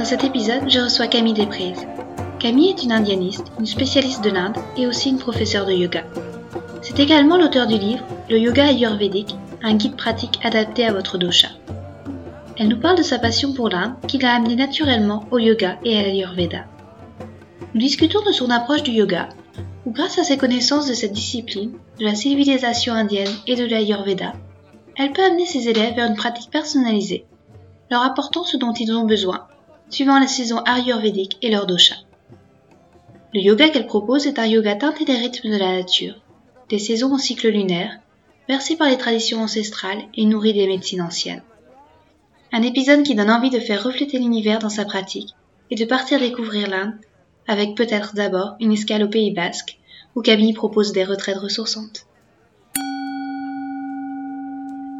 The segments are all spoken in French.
Dans cet épisode, je reçois Camille Desprez. Camille est une indianiste, une spécialiste de l'Inde et aussi une professeure de yoga. C'est également l'auteur du livre Le yoga ayurvédique, un guide pratique adapté à votre dosha. Elle nous parle de sa passion pour l'Inde qui l'a amenée naturellement au yoga et à l'ayurveda. Nous discutons de son approche du yoga, où grâce à ses connaissances de cette discipline, de la civilisation indienne et de l'ayurveda, elle peut amener ses élèves vers une pratique personnalisée, leur apportant ce dont ils ont besoin suivant la saison ayurvédique et leur dosha. Le yoga qu'elle propose est un yoga teinté des rythmes de la nature, des saisons au cycle lunaire, versé par les traditions ancestrales et nourri des médecines anciennes. Un épisode qui donne envie de faire refléter l'univers dans sa pratique et de partir découvrir l'Inde, avec peut-être d'abord une escale au Pays Basque, où Camille propose des retraites ressourçantes.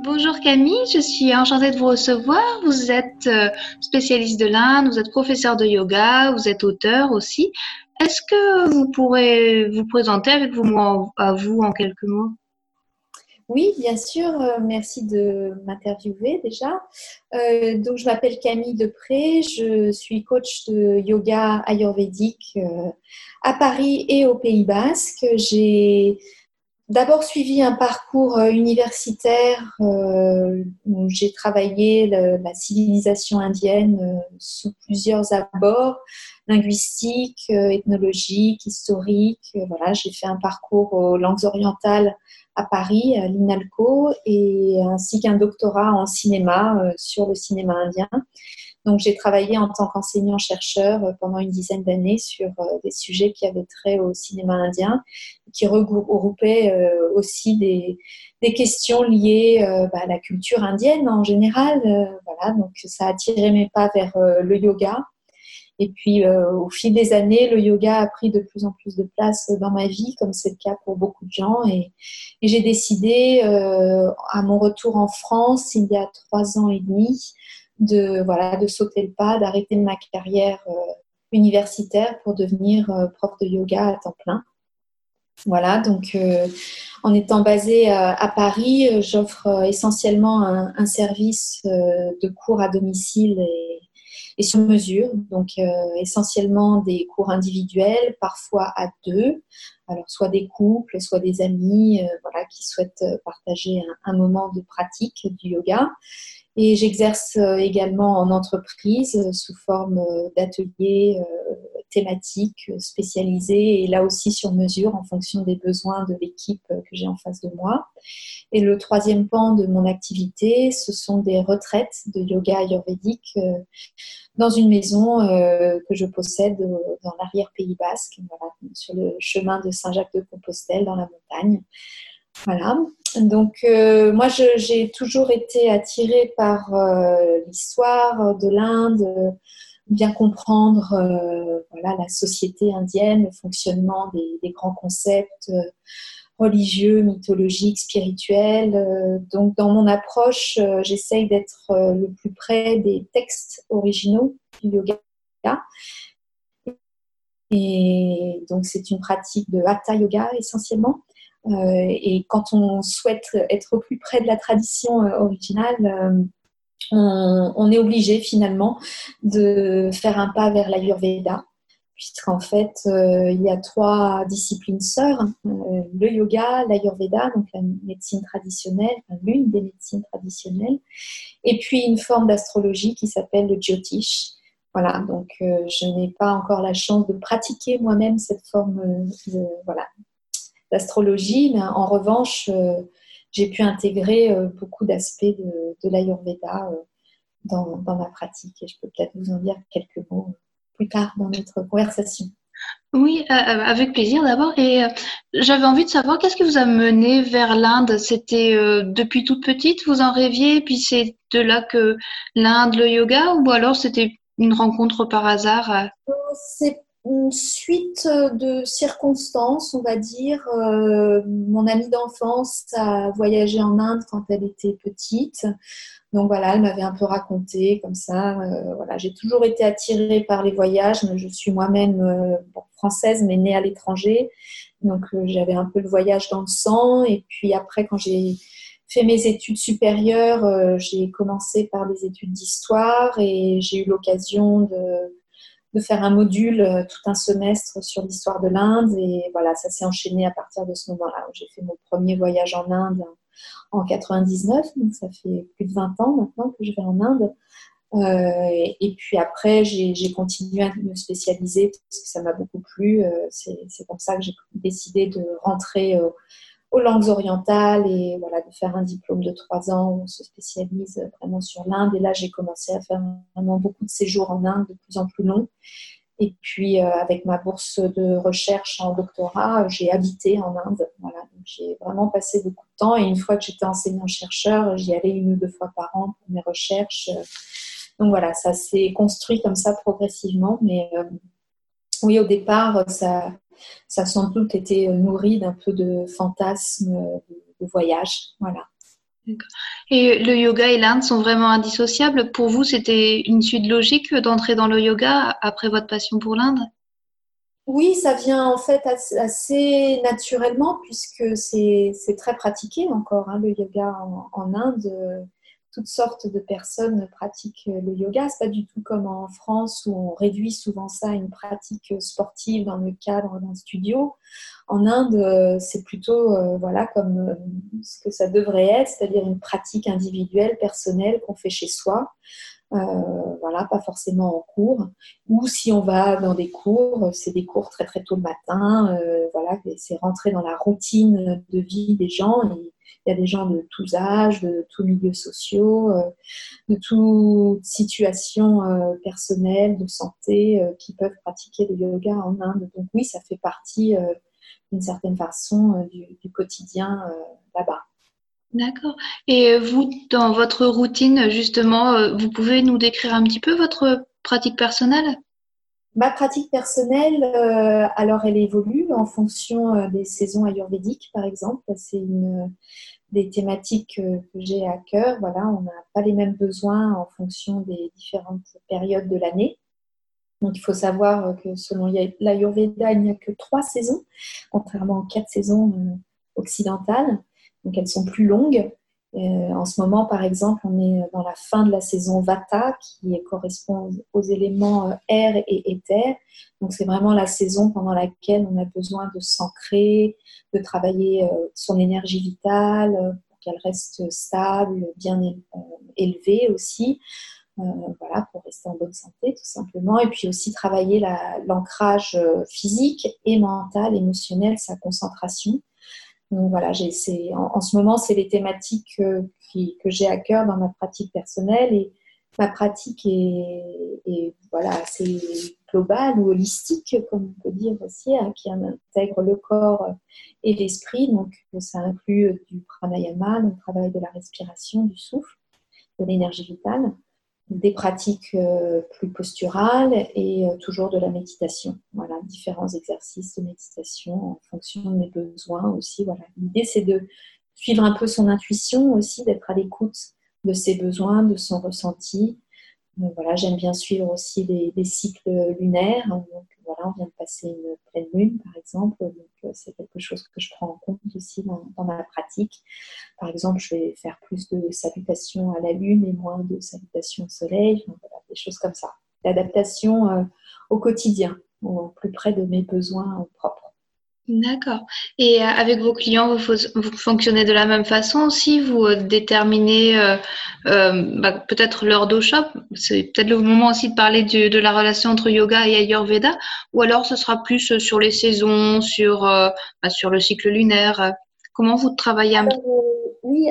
Bonjour Camille, je suis enchantée de vous recevoir. Vous êtes euh, spécialiste de l'Inde, vous êtes professeur de yoga, vous êtes auteur aussi. Est-ce que vous pourrez vous présenter avec vous, moi, à vous en quelques mots? Oui, bien sûr. Euh, merci de m'interviewer déjà. Euh, donc, je m'appelle Camille Depré. Je suis coach de yoga ayurvédique à Paris et au Pays Basque. D'abord suivi un parcours euh, universitaire euh, où j'ai travaillé la civilisation indienne euh, sous plusieurs abords linguistiques, ethnologiques, historiques. Voilà, j'ai fait un parcours aux langues orientales à Paris, à l'INALCO, et ainsi qu'un doctorat en cinéma sur le cinéma indien. Donc, j'ai travaillé en tant qu'enseignant-chercheur euh, pendant une dizaine d'années sur euh, des sujets qui avaient trait au cinéma indien, qui regroupaient euh, aussi des, questions liées bah, à la culture indienne en général. Voilà, donc ça a attiré mes pas vers le yoga. Et puis, au fil des années, le yoga a pris de plus en plus de place dans ma vie, comme c'est le cas pour beaucoup de gens. Et, et j'ai décidé, à mon retour en France, il y a trois ans et demi, de, voilà, de sauter le pas, d'arrêter ma carrière euh, universitaire pour devenir euh, prof de yoga à temps plein. Voilà, donc euh, en étant basée à, Paris, j'offre essentiellement un, service de cours à domicile et, et sur mesure, donc essentiellement des cours individuels, parfois à deux, alors soit des couples, soit des amis, voilà, qui souhaitent partager un, un moment de pratique du yoga. Et j'exerce euh, également en entreprise euh, sous forme euh, d'ateliers thématiques spécialisés et là aussi sur mesure en fonction des besoins de l'équipe que j'ai en face de moi. Et le troisième pan de mon activité, ce sont des retraites de yoga ayurvédique dans une maison que je possède dans l'arrière-pays basque, sur le chemin de Saint-Jacques-de-Compostelle dans la montagne. Voilà. Donc, euh, moi, j'ai toujours été attirée par euh, l'histoire de l'Inde, bien comprendre euh, voilà, la société indienne, le fonctionnement des, grands concepts religieux, mythologiques, spirituels. donc, dans mon approche, j'essaye d'être le plus près des textes originaux du yoga. Et donc, c'est une pratique de Hatha Yoga essentiellement. Euh, et quand on souhaite être au plus près de la tradition euh, originale, euh, on, est obligé finalement de faire un pas vers l'Ayurveda, puisqu'en fait, il y a trois disciplines sœurs, le yoga, l'Ayurveda, donc la médecine traditionnelle, l'une des médecines traditionnelles, et puis une forme d'astrologie qui s'appelle le Jyotish. Voilà, donc je n'ai pas encore la chance de pratiquer moi-même cette forme de, voilà, d'astrologie, mais en revanche, euh, j'ai pu intégrer euh, beaucoup d'aspects de, de l'Ayurveda euh, dans, dans, ma pratique et je peux peut-être vous en dire quelques mots plus tard dans notre conversation. Oui, avec plaisir d'abord. Et j'avais envie de savoir qu'est-ce qui vous a mené vers l'Inde? C'était depuis toute petite, vous en rêviez, puis c'est de là que l'Inde, le yoga, ou alors c'était une rencontre par hasard C'est une suite de circonstances, on va dire. mon amie d'enfance a voyagé en Inde quand elle était petite. Donc voilà, elle m'avait un peu raconté comme ça. voilà, j'ai toujours été attirée par les voyages. Je suis moi-même française, mais née à l'étranger. Donc j'avais un peu le voyage dans le sang. Et puis après, quand j'ai fait mes études supérieures, euh, j'ai commencé par des études d'histoire et j'ai eu l'occasion de, de, faire un module euh, tout un semestre sur l'histoire de l'Inde. Et voilà, ça s'est enchaîné à partir de ce moment-là. J'ai fait mon premier voyage en Inde en 99, donc ça fait plus de 20 ans maintenant que je vais en Inde. Euh, et puis après, j'ai continué à me spécialiser parce que ça m'a beaucoup plu. Euh, C'est comme ça que j'ai décidé de rentrer aux langues orientales et voilà, de faire un diplôme de trois ans où on se spécialise vraiment sur l'Inde. Et là, j'ai commencé à faire vraiment beaucoup de séjours en Inde de plus en plus longs. Et puis, euh, avec ma bourse de recherche en doctorat, j'ai habité en Inde. Voilà, j'ai vraiment passé beaucoup de temps. Et une fois que j'étais enseignant-chercheur, j'y allais une ou deux fois par an pour mes recherches. Donc voilà, ça s'est construit comme ça progressivement. Mais euh, oui, au départ, ça, ça a sans doute été nourri d'un peu de fantasmes de, voyage. Voilà. Et le yoga et l'Inde sont vraiment indissociables? Pour vous, c'était une suite logique d'entrer dans le yoga après votre passion pour l'Inde? Oui, ça vient en fait assez naturellement puisque c'est très pratiqué encore, hein, le yoga en Inde toutes sortes de personnes pratiquent le yoga. C'est pas du tout comme en France où on réduit souvent ça à une pratique sportive dans le cadre d'un studio. En Inde, c'est plutôt euh, voilà comme euh, ce que ça devrait être, c'est-à-dire une pratique individuelle, personnelle qu'on fait chez soi. Euh, voilà, pas forcément en cours. Ou si on va dans des cours, c'est des cours très très tôt le matin. voilà, c'est rentrer dans la routine de vie des gens. Il y a des gens de tous âges, de tous milieux sociaux, euh, de toute situation euh, personnelle, de santé, euh, qui peuvent pratiquer le yoga en Inde. Donc oui, ça fait partie d'une certaine façon du, quotidien là-bas. D'accord. Et vous, dans votre routine, justement, vous pouvez nous décrire un petit peu votre pratique personnelle? Ma pratique personnelle, alors elle évolue en fonction des saisons ayurvédiques, par exemple. C'est une, des thématiques que, j'ai à cœur. Voilà, on n'a pas les mêmes besoins en fonction des différentes périodes de l'année. Donc il faut savoir que selon l'Ayurveda, il n'y a que trois saisons, contrairement aux quatre saisons euh, occidentales. Donc elles sont plus longues. Euh, en ce moment, par exemple, on est dans la fin de la saison Vata, qui correspond aux éléments euh, air et éther. Donc, c'est vraiment la saison pendant laquelle on a besoin de s'ancrer, de travailler euh, son énergie vitale pour qu'elle reste stable, bien élevée aussi. voilà, pour rester en bonne santé, tout simplement. Et puis aussi travailler l'ancrage physique et mental, émotionnel, sa concentration donc voilà, en, en, ce moment, c'est les thématiques que, j'ai à cœur dans ma pratique personnelle et ma pratique est, voilà, assez globale ou holistique, comme on peut dire aussi, hein, qui intègre le corps et l'esprit. Donc ça inclut du pranayama, le travail de la respiration, du souffle, de l'énergie vitale des pratiques euh, plus posturales et euh, toujours de la méditation. Voilà, différents exercices de méditation en fonction de mes besoins aussi. Voilà, l'idée c'est de suivre un peu son intuition aussi, d'être à l'écoute de ses besoins, de son ressenti, voilà, j'aime bien suivre aussi les, cycles lunaires. Donc, voilà, on vient de passer une pleine lune, par exemple. Donc, euh, c'est quelque chose que je prends en compte aussi dans, ma pratique. Par exemple, je vais faire plus de salutations à la lune et moins de salutations au soleil. des choses comme ça. L'adaptation euh, au quotidien, au plus près de mes besoins propres. D'accord. Et euh, avec vos clients, vous, fonctionnez de la même façon aussi? Vous euh, déterminez euh, bah, peut-être l'heure dosha C'est peut-être le moment aussi de parler de la relation entre yoga et Ayurveda? Ou alors ce sera plus sur les saisons, sur, bah, sur le cycle lunaire? Comment vous travaillez Oui,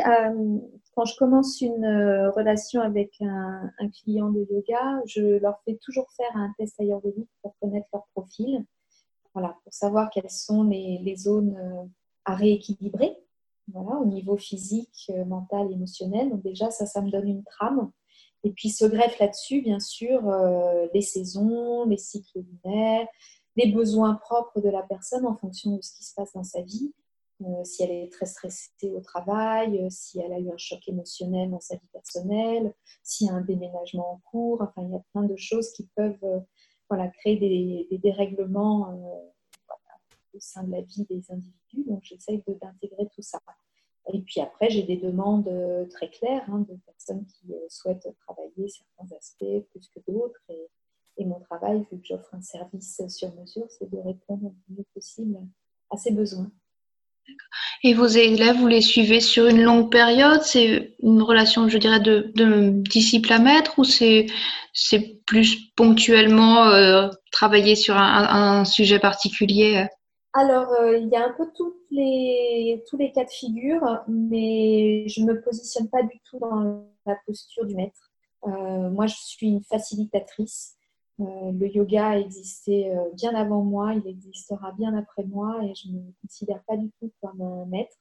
quand je commence une relation avec un, un, client de yoga, je leur fais toujours faire un test ayurvédique pour connaître leur profil. Pour savoir quelles sont les, zones euh, à rééquilibrer voilà, au niveau physique, euh, mental, émotionnel. Donc déjà, ça, ça me donne une trame. Et puis se greffe là-dessus, bien sûr, les saisons, les cycles lunaires, les besoins propres de la personne en fonction de ce qui se passe dans sa vie. Euh, si elle est très stressée au travail, euh, si elle a eu un choc émotionnel dans sa vie personnelle, s'il y a un déménagement en cours. Enfin, il y a plein de choses qui peuvent euh, voilà, créer des, dérèglements au sein de la vie des individus. Donc, j'essaye d'intégrer tout ça. Et puis après, j'ai des demandes très claires hein, de personnes qui souhaitent travailler certains aspects plus que d'autres. Et, mon travail, vu que j'offre un service sur mesure, c'est de répondre le mieux possible à ces besoins. Et vos élèves, vous les suivez sur une longue période? C'est une relation, je dirais, de, disciple à maître ou c'est, plus ponctuellement euh, travailler sur un, sujet particulier Alors, euh, il y a un peu toutes les, tous les cas de figure, mais je ne me positionne pas du tout dans la posture du maître. Euh, moi, je suis une facilitatrice. Euh, le yoga euh, bien avant moi, il existera bien après moi et je ne me considère pas du tout comme un maître.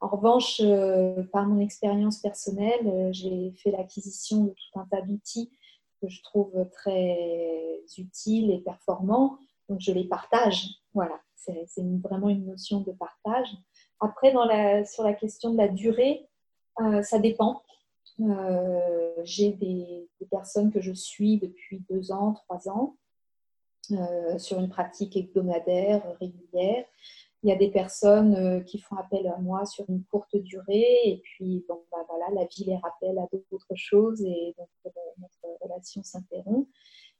En revanche, euh, par mon expérience personnelle, j'ai fait l'acquisition de tout un tas d'outils que je trouve très utiles et performants. Donc, je les partage. Voilà, c'est vraiment une notion de partage. Après, dans la, sur la question de la durée, ça dépend. Euh, j'ai des, personnes que je suis depuis deux ans, trois ans, euh, sur une pratique hebdomadaire régulière. Il y a des personnes euh, qui font appel à moi sur une courte durée et puis bah, voilà, la vie les rappelle à d'autres choses et donc notre relation s'interrompt.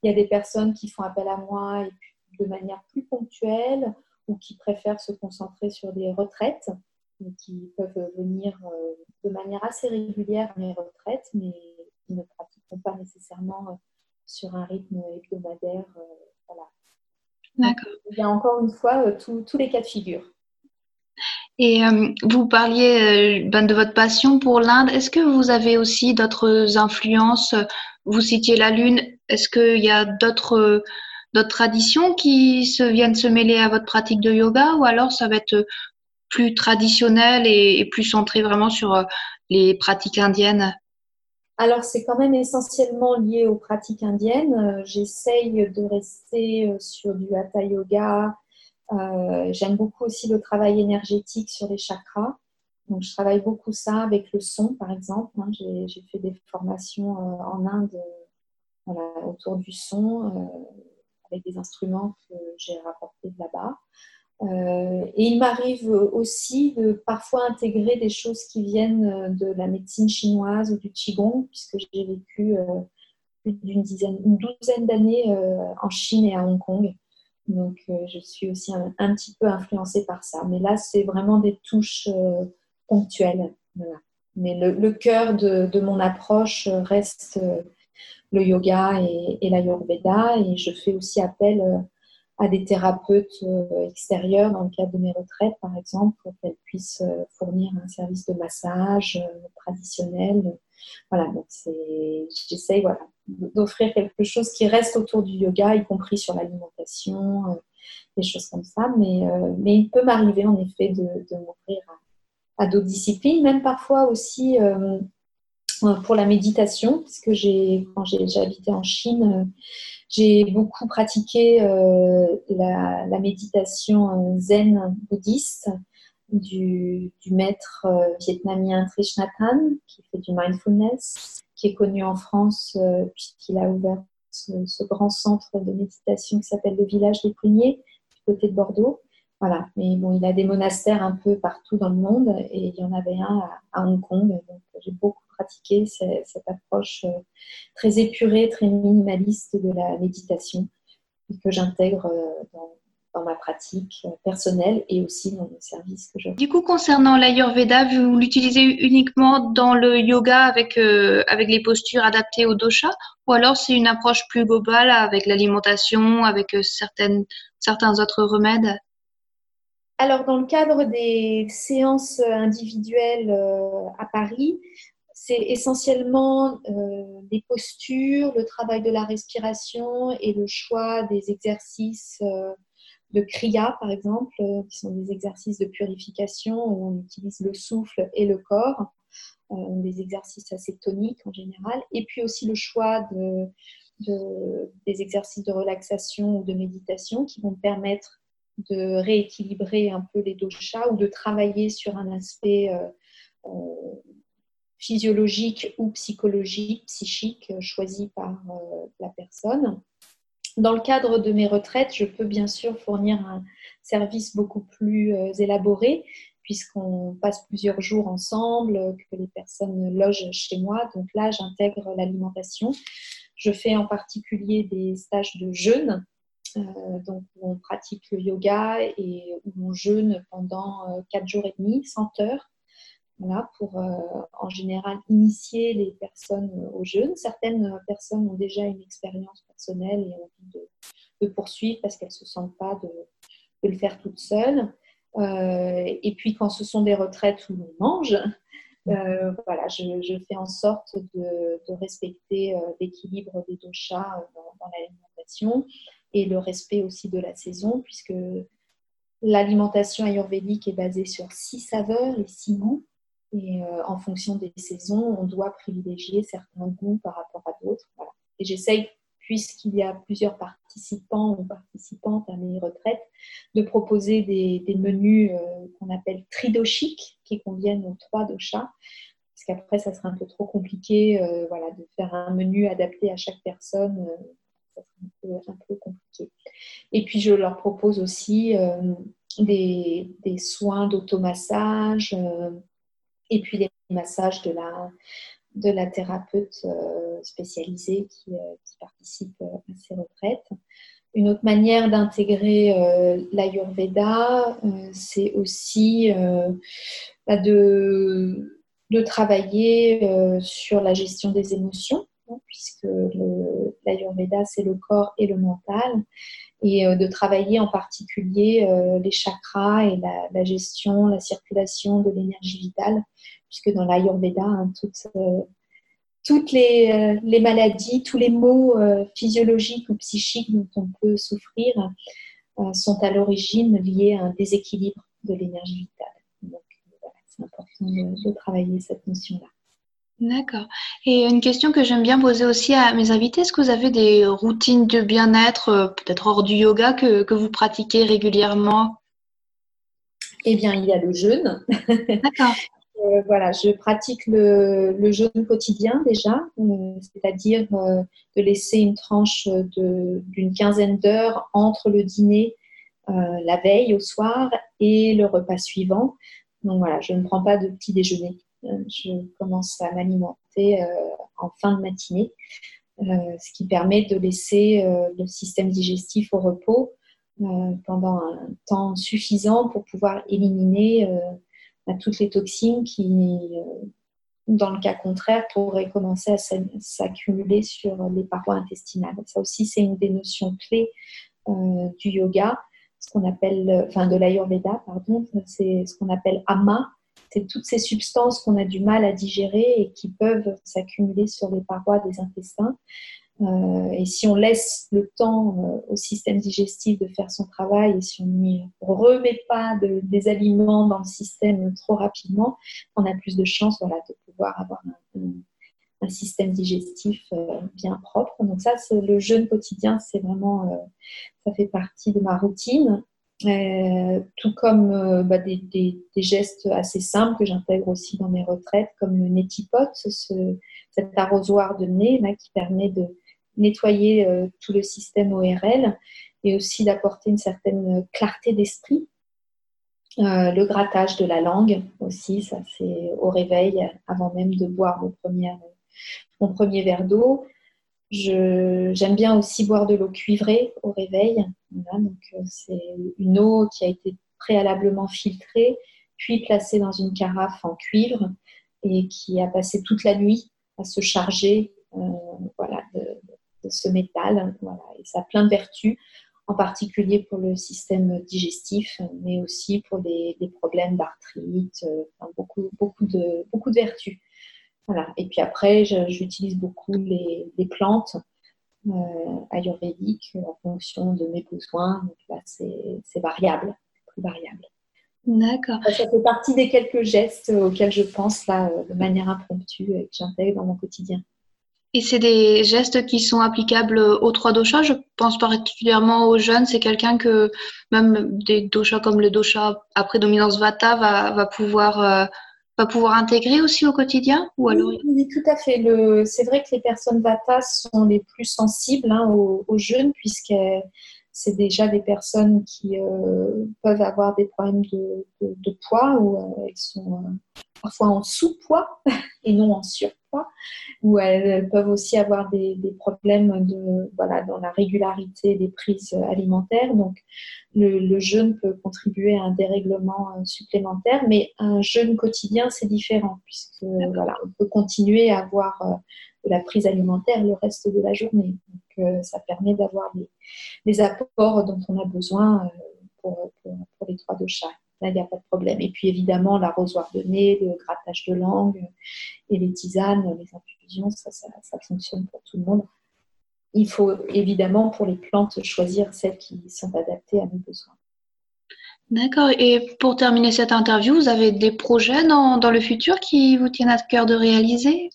Il y a des personnes qui font appel à moi et de manière plus ponctuelle ou qui préfèrent se concentrer sur des retraites qui peuvent venir euh, de manière assez régulière à mes retraites, mais qui ne pratiqueront pas nécessairement euh, sur un rythme hebdomadaire. Euh, voilà. D'accord. Il y a encore une fois tous les cas de figure. Et vous parliez ben, de votre passion pour l'Inde. Est-ce que vous avez aussi d'autres influences? Vous citiez la Lune. Est-ce qu'il y a d'autres d'autres traditions qui se viennent se mêler à votre pratique de yoga? Ou alors ça va être plus traditionnel et, plus centré vraiment sur euh, les pratiques indiennes? Alors, c'est quand même essentiellement lié aux pratiques indiennes. Euh, j'essaye de rester euh, sur du hatha yoga. J'aime beaucoup aussi le travail énergétique sur les chakras. Donc, je travaille beaucoup ça avec le son, par exemple. Hein. J'ai fait des formations en Inde autour du son avec des instruments que j'ai rapportés là-bas. Euh, et il m'arrive aussi de parfois intégrer des choses qui viennent euh, de la médecine chinoise ou du qigong, puisque j'ai vécu euh, plus d'une dizaine, une douzaine d'années en Chine et à Hong Kong. Donc, je suis aussi un, petit peu influencée par ça. Mais là, c'est vraiment des touches ponctuelles. Mais le, cœur de, mon approche reste le yoga et, et l'ayurveda. Et je fais aussi appel à des thérapeutes euh, extérieurs dans le cadre de mes retraites, par exemple, pour qu'elles puissent euh, fournir un service de massage euh, traditionnel. Voilà, donc j'essaye voilà, d'offrir quelque chose qui reste autour du yoga, y compris sur l'alimentation, des choses comme ça. Mais, mais il peut m'arriver en effet de, de m'ouvrir à, d'autres disciplines, même parfois aussi pour la méditation, parce que j'ai, quand habité en Chine, j'ai beaucoup pratiqué euh, la, méditation euh, zen bouddhiste du, maître euh, vietnamien Trish Nathan, qui fait du mindfulness, qui est connu en France puisqu'il a ouvert ce, grand centre de méditation qui s'appelle le village des Pruniers, du côté de Bordeaux. Voilà, mais bon, il a des monastères un peu partout dans le monde et il y en avait un à, Hong Kong. Donc j'ai beaucoup pratiqué cette, approche euh, très épurée, très minimaliste de la méditation et que j'intègre euh, dans, ma pratique euh, personnelle et aussi dans le service que je Du coup, concernant l'Ayurveda, vous l'utilisez uniquement dans le yoga avec, avec les postures adaptées au dosha ou alors c'est une approche plus globale avec l'alimentation, avec certaines, certains autres remèdes? Alors, dans le cadre des séances individuelles à Paris, c'est essentiellement euh, des postures, le travail de la respiration et le choix des exercices euh, de kriya, par exemple, euh, qui sont des exercices de purification où on utilise le souffle et le corps. des exercices assez toniques en général, et puis aussi le choix de, des exercices de relaxation ou de méditation qui vont permettre de rééquilibrer un peu les doshas ou de travailler sur un aspect physiologique ou psychologique, psychique choisi par la personne. Dans le cadre de mes retraites, je peux bien sûr fournir un service beaucoup plus euh, élaboré puisqu'on passe plusieurs jours ensemble, que les personnes logent chez moi. Donc là, j'intègre l'alimentation. Je fais en particulier des stages de jeûne, euh, donc où on pratique le yoga et où on jeûne pendant 4 euh, jours et demi, 100 heures pour euh, en général initier les personnes au jeûne. Certaines personnes ont déjà une expérience personnelle et ont envie de, poursuivre parce qu'elles ne se sentent pas de, le faire toutes seules. Euh, et puis quand ce sont des retraites où on mange, euh, voilà, je, fais en sorte de, respecter l'équilibre des doshas dans, dans l'alimentation et le respect aussi de la saison, puisque l'alimentation ayurvédique est basée sur six saveurs et six goûts. Et euh, en fonction des saisons, on doit privilégier certains goûts par rapport à d'autres. Et j'essaye, puisqu'il y a plusieurs participants ou participantes à mes retraites, de proposer des, menus euh, qu'on appelle tridoshiques, qui conviennent aux trois doshas. Parce qu'après, ça serait un peu trop compliqué euh, voilà, de faire un menu adapté à chaque personne. ça serait un peu, compliqué. Et puis, je leur propose aussi des, des, soins d'automassage et puis les massages de la, de la thérapeute euh, spécialisée qui, euh, participe euh, à ces retraites. Une autre manière d'intégrer l'Ayurveda, c'est aussi bah, de, de, travailler sur la gestion des émotions, hein, puisque l'Ayurveda, c'est le corps et le mental et euh, de travailler en particulier euh, les chakras et la, gestion, la circulation de l'énergie vitale, puisque dans l'Ayurveda, hein, toutes, euh, les, maladies, tous les maux physiologiques ou psychiques dont on peut souffrir sont à l'origine liés à un déséquilibre de l'énergie vitale. Donc, c'est important de travailler cette notion-là. D'accord. Et une question que j'aime bien poser aussi à mes invités, est-ce que vous avez des routines de bien-être, euh, peut-être hors du yoga, que, vous pratiquez régulièrement? Eh bien, il y a le jeûne. D'accord. Euh, voilà, je pratique le, jeûne quotidien déjà, euh, c'est-à-dire de laisser une tranche d'une quinzaine d'heures entre le dîner la veille au soir et le repas suivant. Donc voilà, je ne prends pas de petit déjeuner je commence à m'alimenter euh, en fin de matinée, euh, ce qui permet de laisser euh, le système digestif au repos pendant un temps suffisant pour pouvoir éliminer bah, toutes les toxines qui, dans le cas contraire, pourraient commencer à s'accumuler sur les parois intestinales. Ça aussi, c'est une des notions clés du yoga, ce qu'on appelle, enfin de l'Ayurveda, pardon, c'est ce qu'on appelle ama, c'est toutes ces substances qu'on a du mal à digérer et qui peuvent s'accumuler sur les parois des intestins. Euh, et si on laisse le temps euh, au système digestif de faire son travail et si on n'y remet pas des aliments dans le système trop rapidement, on a plus de chances voilà, de pouvoir avoir un, système digestif euh, bien propre. Donc ça, le jeûne quotidien, c'est vraiment, ça fait partie de ma routine. Euh, tout comme euh, bah, des, gestes assez simples que j'intègre aussi dans mes retraites, comme le netipote, ce, cet arrosoir de nez qui permet de nettoyer euh, tout le système ORL et aussi d'apporter une certaine clarté d'esprit. le grattage de la langue aussi, ça c'est au réveil avant même de boire mon premier verre d'eau. J'aime bien aussi boire de l'eau cuivrée au réveil. donc euh, c'est une eau qui a été préalablement filtrée, puis placée dans une carafe en cuivre et qui a passé toute la nuit à se charger euh, voilà, de, ce métal. Voilà. Et ça a plein de vertus, en particulier pour le système digestif, mais aussi pour les, problèmes d'arthrite, euh, beaucoup, beaucoup, de, beaucoup de vertus. Et puis après, j'utilise beaucoup les, plantes euh, ayurvédiques en fonction de mes besoins. Donc là, c'est variable, variable. D'accord. Ça fait partie des quelques gestes auxquels je pense là de manière impromptue et que j'intègre dans mon quotidien. Et c'est des gestes qui sont applicables aux trois doshas? Je pense particulièrement aux jeunes. C'est quelqu'un que même des doshas comme le dosha après dominance vata va, va pouvoir euh, va pouvoir intégrer aussi au quotidien ou alors oui, tout à fait. C'est vrai que les personnes vata sont les plus sensibles hein, aux, jeunes puisque c'est déjà des personnes qui euh, peuvent avoir des problèmes de poids ou euh, elles sont euh, parfois en sous-poids et non en surpoids, ou elles peuvent aussi avoir des, problèmes de, voilà, dans la régularité des prises alimentaires. Donc, le, jeûne peut contribuer à un dérèglement euh, supplémentaire, mais un jeûne quotidien, c'est différent, puisque voilà, on peut continuer à avoir euh, de la prise alimentaire le reste de la journée. Donc, euh, ça permet d'avoir des, apports dont on a besoin pour, pour les trois de chaque. Là, il n'y a pas de problème. Et puis évidemment, l'arrosoir de nez, le grattage de langue et les tisanes, les infusions, ça, ça, fonctionne pour tout le monde. Il faut évidemment pour les plantes choisir celles qui sont adaptées à nos besoins. D'accord. Et pour terminer cette interview, vous avez des projets dans, dans le futur qui vous tiennent à cœur de réaliser?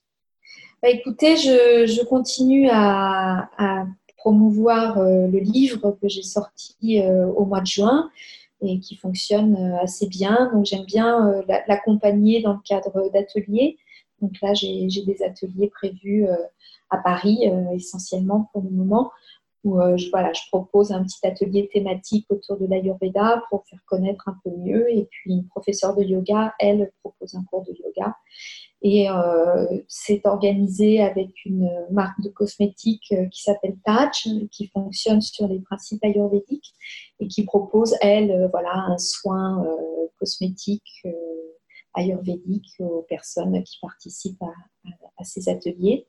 Bah, Écoutez, je, je continue à, à promouvoir euh, le livre que j'ai sorti euh, au mois de juin et qui fonctionne euh, assez bien. Donc j'aime bien euh, l'accompagner dans le cadre d'ateliers. Donc là, j'ai des ateliers prévus euh, à Paris essentiellement pour le moment où je, voilà, je propose un petit atelier thématique autour de l'Ayurveda pour faire connaître un peu mieux. Et puis une professeure de yoga, elle, propose un cours de yoga. Et euh, c'est organisé avec une marque de cosmétiques euh, qui s'appelle Touch, qui fonctionne sur les principes ayurvédiques et qui propose, elle, euh, voilà, un soin cosmétique ayurvédique aux personnes qui participent à, ces ateliers.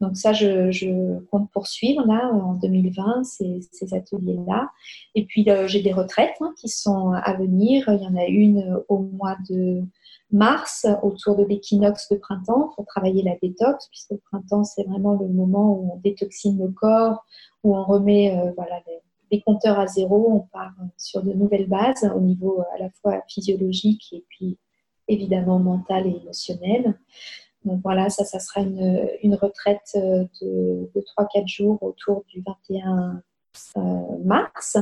Donc ça, je, compte poursuivre là en 2020 ces, ateliers-là. Et puis j'ai des retraites hein, qui sont à venir. Il y en a une au mois de mars, autour de l'équinoxe de printemps, pour travailler la détox, puisque le printemps, c'est vraiment le moment où on détoxine le corps, où on remet euh, voilà, les, compteurs à zéro, on part sur de nouvelles bases au niveau à la fois physiologique et puis évidemment mental et émotionnel. Donc voilà, ça, ça sera une, retraite euh, de, de 3-4 jours autour du 21 euh, mars.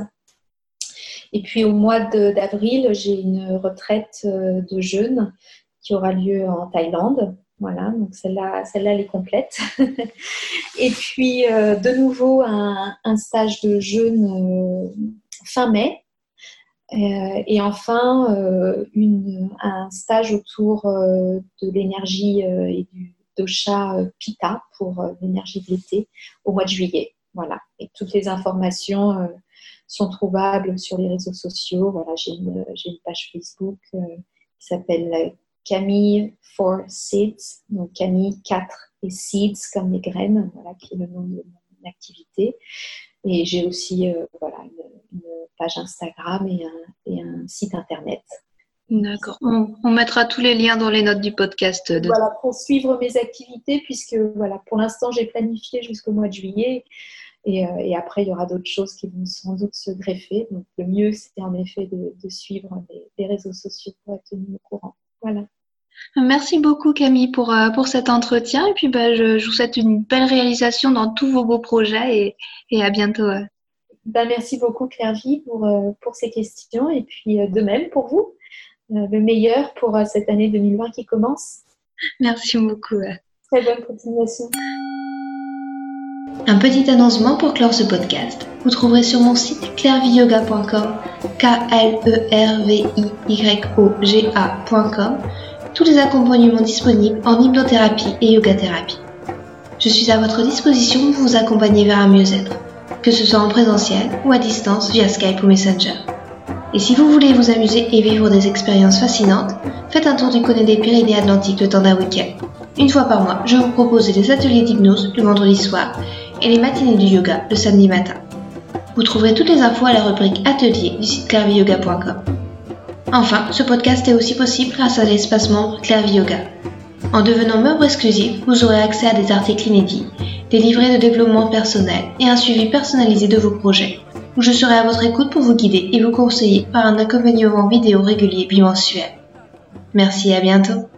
Et puis au mois d'avril, j'ai une retraite euh, de jeûne qui aura lieu en Thaïlande. Voilà, donc celle-là, celle-là, elle est complète. et puis de nouveau un, stage de jeûne fin mai. Et enfin une, un stage autour de l'énergie et du dosha Pitta pour l'énergie de l'été au mois de juillet. Voilà, et toutes les informations sont trouvables sur les réseaux sociaux. Voilà, j'ai une, page Facebook euh, qui s'appelle euh, Camille for Seeds, donc Camille 4 et Seeds comme les graines, voilà, qui est le nom de mon activité. Et j'ai aussi euh, voilà, une, page Instagram et un, et un site internet. D'accord. On, on, mettra tous les liens dans les notes du podcast. De... Voilà, pour suivre mes activités, puisque voilà, pour l'instant, j'ai planifié jusqu'au mois de juillet. Euh, et, après, il y aura d'autres choses qui vont sans doute se greffer. Donc, le mieux, c'est en effet de, suivre les, réseaux sociaux pour être tenu au courant. Voilà. Merci beaucoup Camille pour, euh, pour cet entretien et puis bah, je, vous souhaite une belle réalisation dans tous vos beaux projets et, et à bientôt. Ben, merci beaucoup Claire-Vie pour, euh, pour ces questions et puis de même pour vous. Le meilleur pour cette année 2020 qui commence. Merci beaucoup. Très bonne continuation. Un petit annoncement pour clore ce podcast. Vous trouverez sur mon site clairviyoga.com, K-L-E-R-V-I-Y-O-G-A.com, tous les accompagnements disponibles en hypnothérapie et yoga thérapie. Je suis à votre disposition pour vous accompagner vers un mieux-être, que ce soit en présentiel ou à distance via Skype ou Messenger. Et si vous voulez vous amuser et vivre des expériences fascinantes, faites un tour du côté des Pyrénées Atlantiques le temps d'un week-end. Une fois par mois, je vous propose des ateliers d'hypnose le vendredi soir et les matinées du yoga le samedi matin. Vous trouverez toutes les infos à la rubrique Atelier du site clairviyoga.com. Enfin, ce podcast est aussi possible grâce à l'espace membre Clairvie Yoga. En devenant membre exclusif, vous aurez accès à des articles inédits, des livrets de développement personnel et un suivi personnalisé de vos projets. où je serai à votre écoute pour vous guider et vous conseiller par un accompagnement vidéo régulier bimensuel. Merci et à bientôt.